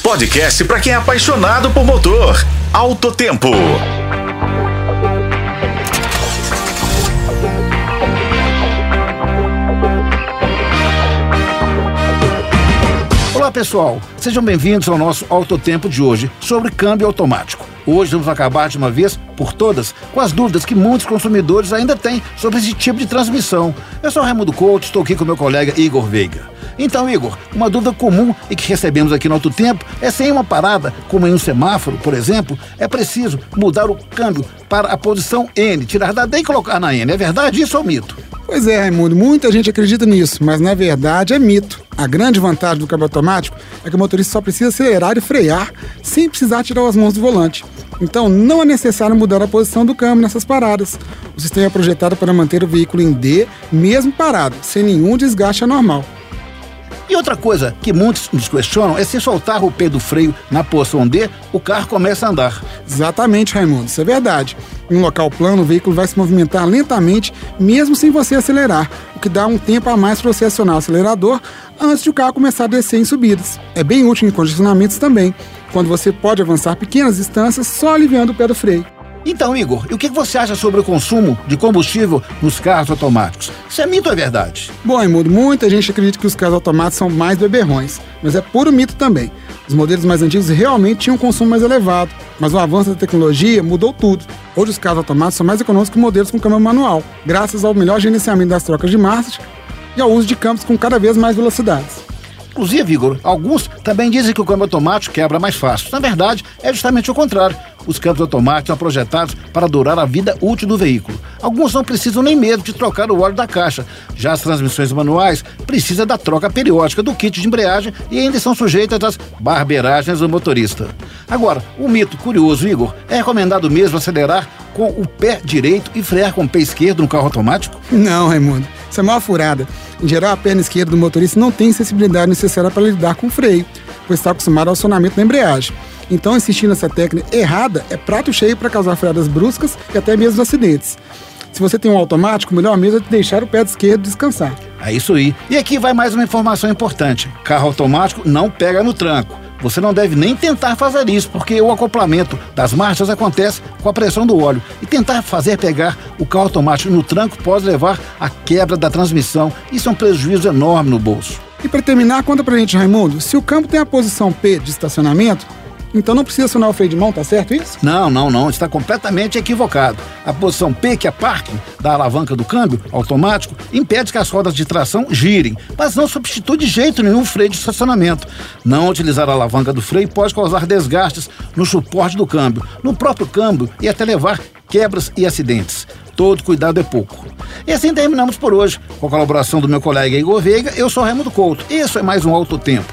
Podcast para quem é apaixonado por motor. Alto Tempo. Olá pessoal, sejam bem-vindos ao nosso Alto Tempo de hoje sobre câmbio automático. Hoje vamos acabar de uma vez por todas com as dúvidas que muitos consumidores ainda têm sobre esse tipo de transmissão. Eu sou Raimundo Couto, estou aqui com meu colega Igor Veiga. Então, Igor, uma dúvida comum e que recebemos aqui no Alto Tempo é se em uma parada, como em um semáforo, por exemplo, é preciso mudar o câmbio para a posição N, tirar da D e colocar na N. É verdade isso ou mito? Pois é, Raimundo, muita gente acredita nisso, mas na verdade é mito. A grande vantagem do câmbio automático é que o motorista só precisa acelerar e frear sem precisar tirar as mãos do volante. Então não é necessário mudar a posição do câmbio nessas paradas. O sistema é projetado para manter o veículo em D, mesmo parado, sem nenhum desgaste anormal. E outra coisa que muitos nos questionam é se soltar o pé do freio na posição D, o carro começa a andar. Exatamente, Raimundo, isso é verdade. Em um local plano, o veículo vai se movimentar lentamente, mesmo sem você acelerar, o que dá um tempo a mais para você acionar o acelerador antes de o carro começar a descer em subidas. É bem útil em congestionamentos também, quando você pode avançar pequenas distâncias só aliviando o pé do freio. Então, Igor, e o que você acha sobre o consumo de combustível nos carros automáticos? Isso é mito ou é verdade? Bom, Raimundo, muita gente acredita que os carros automáticos são mais beberrões, mas é puro mito também. Os modelos mais antigos realmente tinham um consumo mais elevado, mas o avanço da tecnologia mudou tudo. Hoje os carros automáticos são mais econômicos que modelos com câmbio manual, graças ao melhor gerenciamento das trocas de marchas e ao uso de campos com cada vez mais velocidades. Inclusive, Igor, alguns também dizem que o câmbio automático quebra mais fácil. Na verdade, é justamente o contrário. Os câmbios automáticos são projetados para durar a vida útil do veículo. Alguns não precisam nem mesmo de trocar o óleo da caixa. Já as transmissões manuais precisam da troca periódica do kit de embreagem e ainda são sujeitas às barbeiragens do motorista. Agora, o um mito curioso, Igor, é recomendado mesmo acelerar com o pé direito e frear com o pé esquerdo no carro automático? Não, Raimundo. Isso é uma furada. Em geral, a perna esquerda do motorista não tem sensibilidade necessária para lidar com o freio, pois está acostumado ao acionamento da embreagem. Então, insistir nessa técnica errada é prato cheio para causar freadas bruscas e até mesmo acidentes. Se você tem um automático, melhor mesmo é deixar o pé esquerdo descansar. É isso aí. E aqui vai mais uma informação importante: carro automático não pega no tranco. Você não deve nem tentar fazer isso, porque o acoplamento das marchas acontece com a pressão do óleo. E tentar fazer pegar o carro automático no tranco pode levar à quebra da transmissão. Isso é um prejuízo enorme no bolso. E para terminar, conta pra gente, Raimundo, se o campo tem a posição P de estacionamento, então não precisa acionar o freio de mão, tá certo isso? Não, não, não. Está completamente equivocado. A posição P, que é parking da alavanca do câmbio automático, impede que as rodas de tração girem, mas não substitui de jeito nenhum o freio de estacionamento. Não utilizar a alavanca do freio pode causar desgastes no suporte do câmbio, no próprio câmbio e até levar quebras e acidentes. Todo cuidado é pouco. E assim terminamos por hoje. Com a colaboração do meu colega Igor Veiga, eu sou Raimundo Couto. Isso é mais um Alto Tempo.